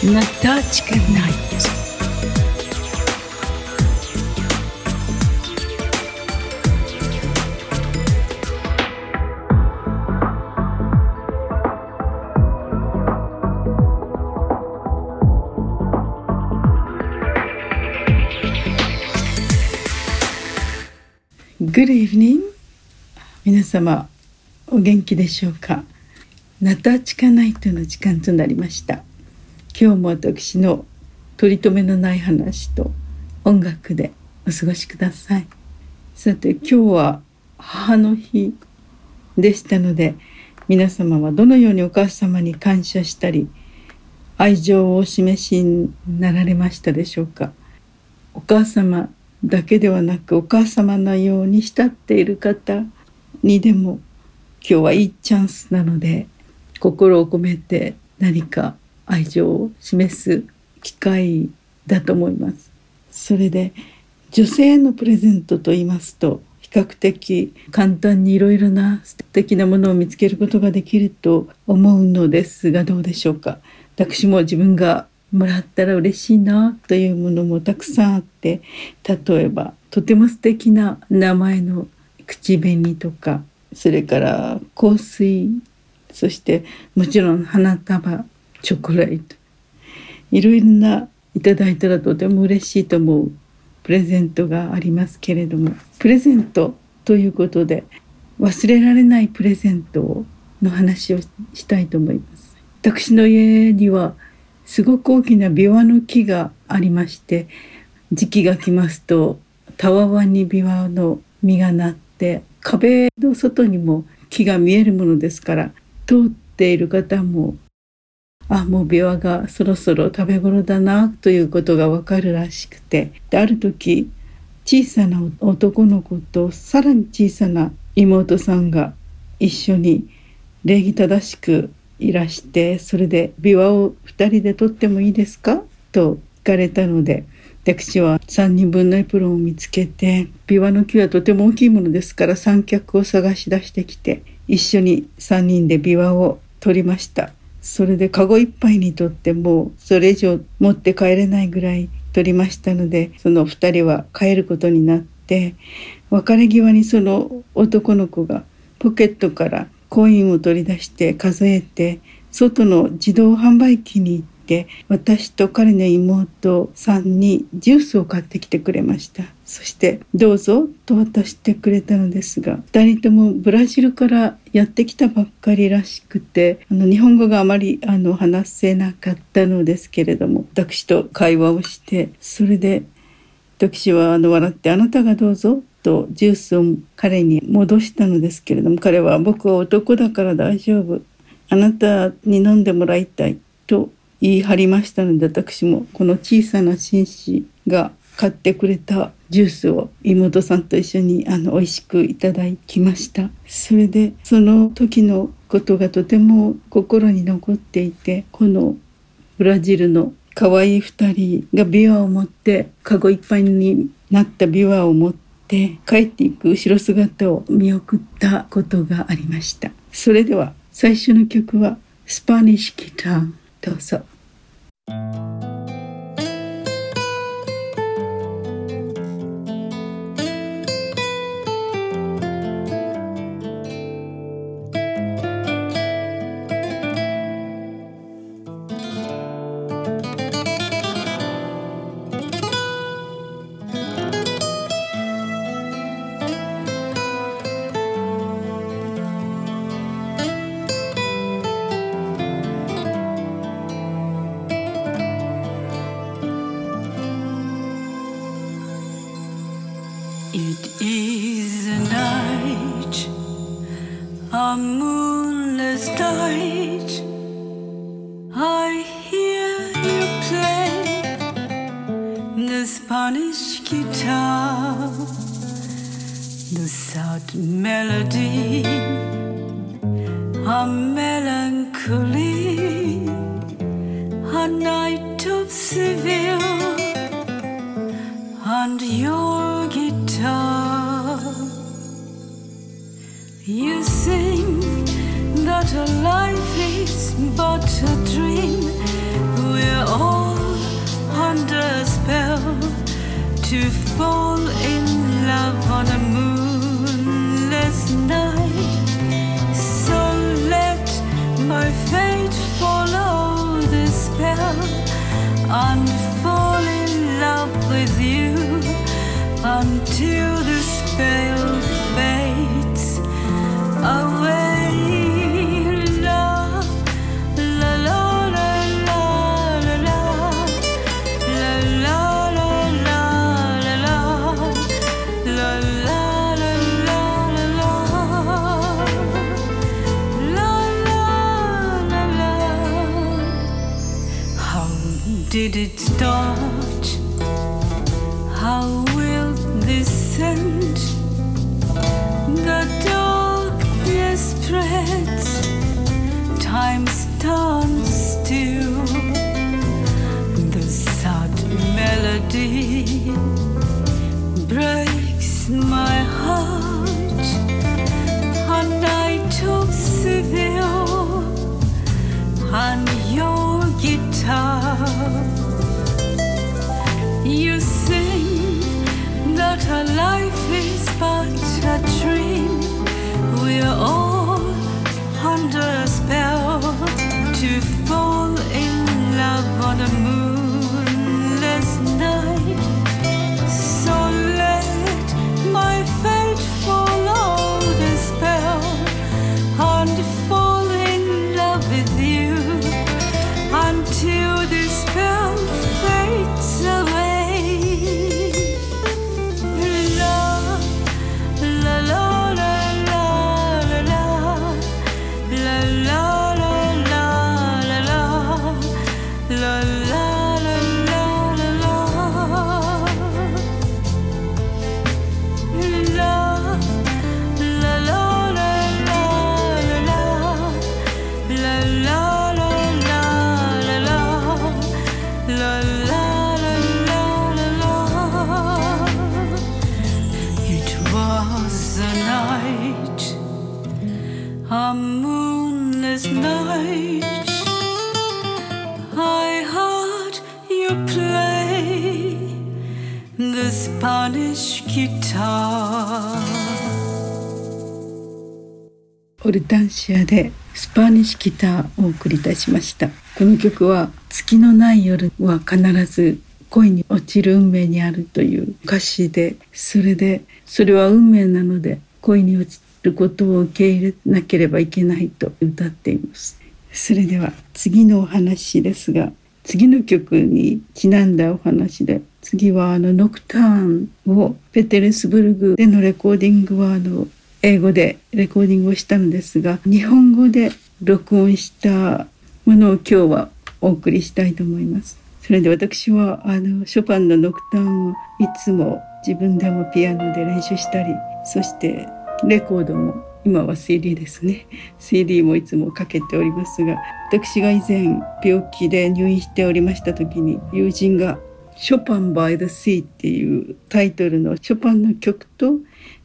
Натачка Найт. Good evening 皆様お元気でしょうか ナタチカナイトの時間となりました。今日も私の取り留めのない話と音楽でお過ごしください。さて今日は母の日でしたので皆様はどのようにお母様に感謝したり愛情をお示しになられましたでしょうか。お母様だけではなくお母様のように慕っている方にでも今日はいいチャンスなので心を込めて何か愛情を示す機会だと思います。それで女性のプレゼントと言いますと比較的簡単にいろいろな素敵なものを見つけることができると思うのですがどうでしょうか？私も自分がもらったら嬉しいなというものもたくさんあって例えばとても素敵な名前の口紅とかそれから香水そしてもちろん花束チョコレートいろいろないただいたらとても嬉しいと思うプレゼントがありますけれどもプレゼントということで忘れられないプレゼントの話をしたいと思います。私の家にはすごく大きなビワの木がありまして時期が来ますとたわわにビワの実がなって壁の外にも木が見えるものですから通っている方もあもうビワがそろそろ食べ頃だなということがわかるらしくて。である時小さな男の子とさらに小さな妹さんが一緒に礼儀正しくいらしてそれで琵琶を2人で取ってもいいですかと聞かれたので私は3人分のエプロンを見つけて琵琶の木はとても大きいものですから三脚を探し出してきて一緒に3人で琵琶を取りました。それでカゴいっぱいにとってもうそれ以上持って帰れないぐらい取りましたのでその2人は帰ることになって別れ際にその男の子がポケットからコインを取り出して数えて外の自動販売機に行って私と彼の妹さんにジュースを買ってきてくれました。そして「どうぞ」と渡してくれたのですが2人ともブラジルからやってきたばっかりらしくてあの日本語があまりあの話せなかったのですけれども私と会話をしてそれで私はあの笑って「あなたがどうぞ」とジュースを彼に戻したのですけれども彼は僕は男だから大丈夫。あなたに飲んでもらいたいと言い張りましたので私もこの小さな紳士が買ってくれたジュースを妹さんと一緒にあの美味しくいただきました。それでその時のことがとても心に残っていてこのブラジルの可愛い2人が琵琶を持ってカゴいっぱいになった琵琶を持ってて帰っていく後ろ姿を見送ったことがありました。それでは最初の曲はスパニッシュギター。どうぞ。Thank you. Melody, a melancholy, a night of Seville, and your guitar. You sing that our life is but a dream. We're all under a spell to fall you melody breaks my heart, a night of Seville, and your guitar. You sing that our life is but a dream. We're all under a spell to fall in love on a moonless night. I heard you play the Spanish guitar. オルタンシアでスパニッシュギターをお送りいたしましたこの曲は月のない夜は必ず恋に落ちる運命にあるという歌詞でそれでそれは運命なので恋に落ちることを受け入れなければいけないと歌っていますそれでは次のお話ですが次の曲にちなんだお話で次はあのノクターンをペテルスブルグでのレコーディングはあの英語でレコーディングをしたのですが日本語で録音したものを今日はお送りしたいと思います。それで私はあのショパンのノクターンをいつも自分でもピアノで練習したりそしてレコードも今は CD ですね。CD もいつもかけておりますが私が以前病気で入院しておりました時に友人が「ショパン・バイ・ザ・シー」っていうタイトルのショパンの曲と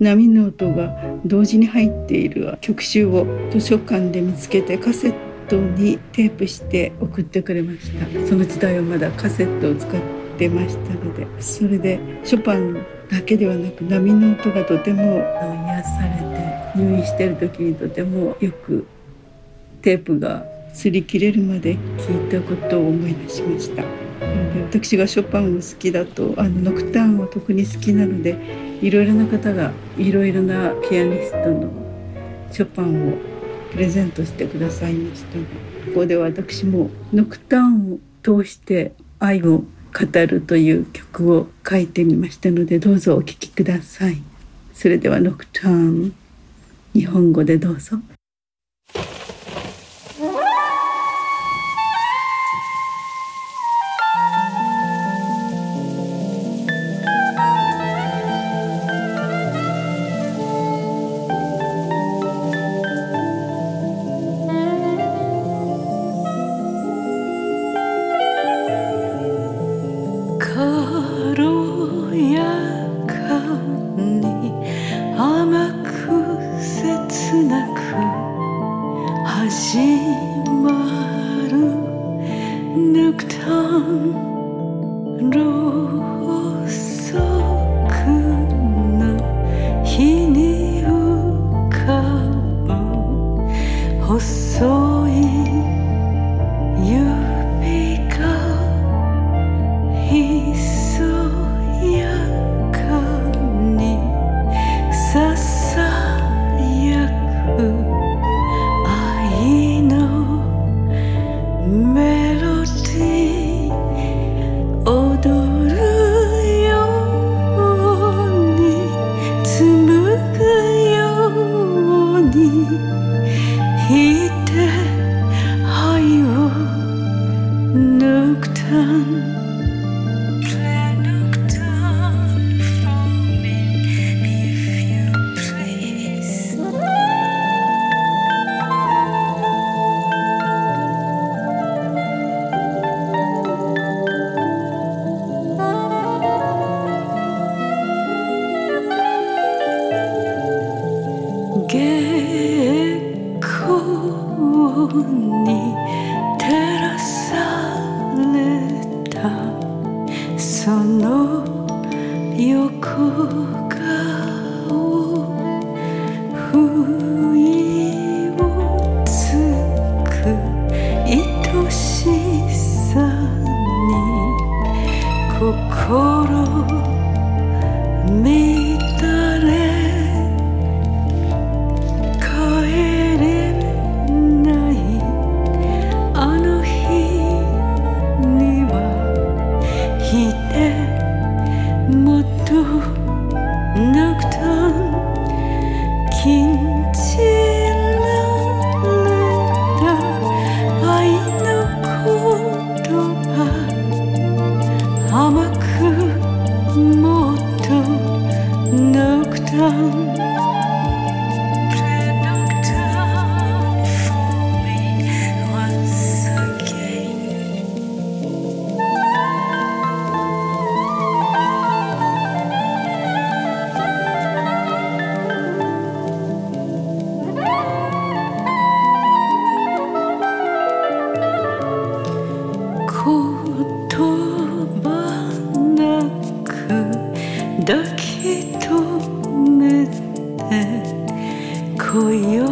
波の音が同時に入っている曲集を図書館で見つけてカセットにテープして送ってくれました。その時代はまだカセットを使ってましたのでそれでショパンだけではなく波の音がとても癒されて入院してる時にとてもよくテープが擦り切れるまで聞いたことを思い出しました。で私がショパンを好きだとあのノクターンを特に好きなのでいろいろな方がいろいろなピアニストのショパンをプレゼントしてくださいました。ここで私もノクターンを通して愛を語るという曲を書いてみましたのでどうぞお聴きください。それではノクターン日本語でどうぞ。ひそやく愛のメロディー踊るように紡ぐように弾いて愛を抜くために♪に今宵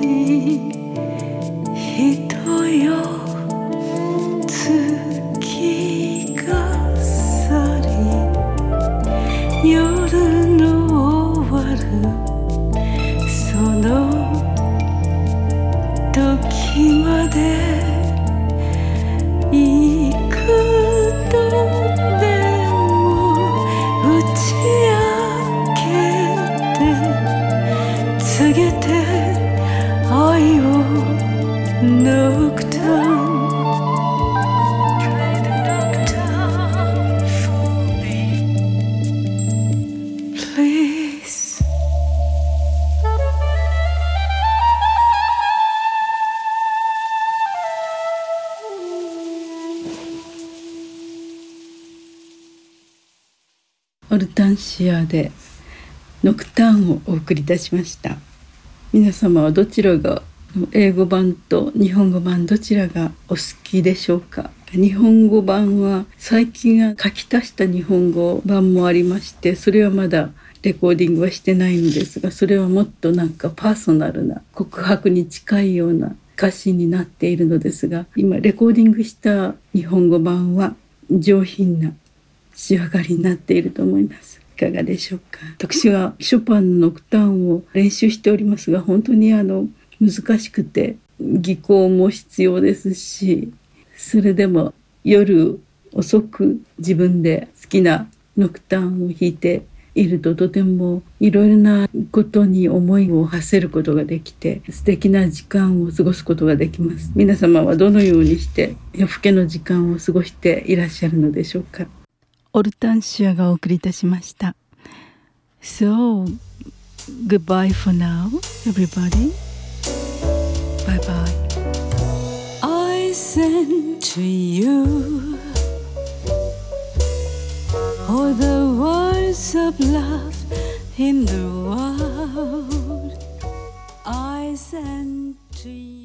人げて愛をノクターン Play the nocturne for me Please オルタンシアでノクターンをお送りいたしました。皆様はどちらが英語版と日本語版どちらがお好きでしょうか？日本語版は最近書き足した日本語版もありましてそれはまだレコーディングはしてないのですがそれはもっとなんかパーソナルな告白に近いような歌詞になっているのですが今レコーディングした日本語版は上品な仕上がりになっていると思います。いかがでしょうか？私はショパンのノクターンを練習しておりますが、本当にあの難しくて技巧も必要ですし、それでも夜遅く自分で好きなノクターンを弾いているととてもいろいろなことに思いを馳せることができて素敵な時間を過ごすことができます皆様はどのようにして夜更けの時間を過ごしていらっしゃるのでしょうか？オルタンシアがお送りいたしました So goodbye for now everybody bye bye I send to you all the words of love in the world. I send to you.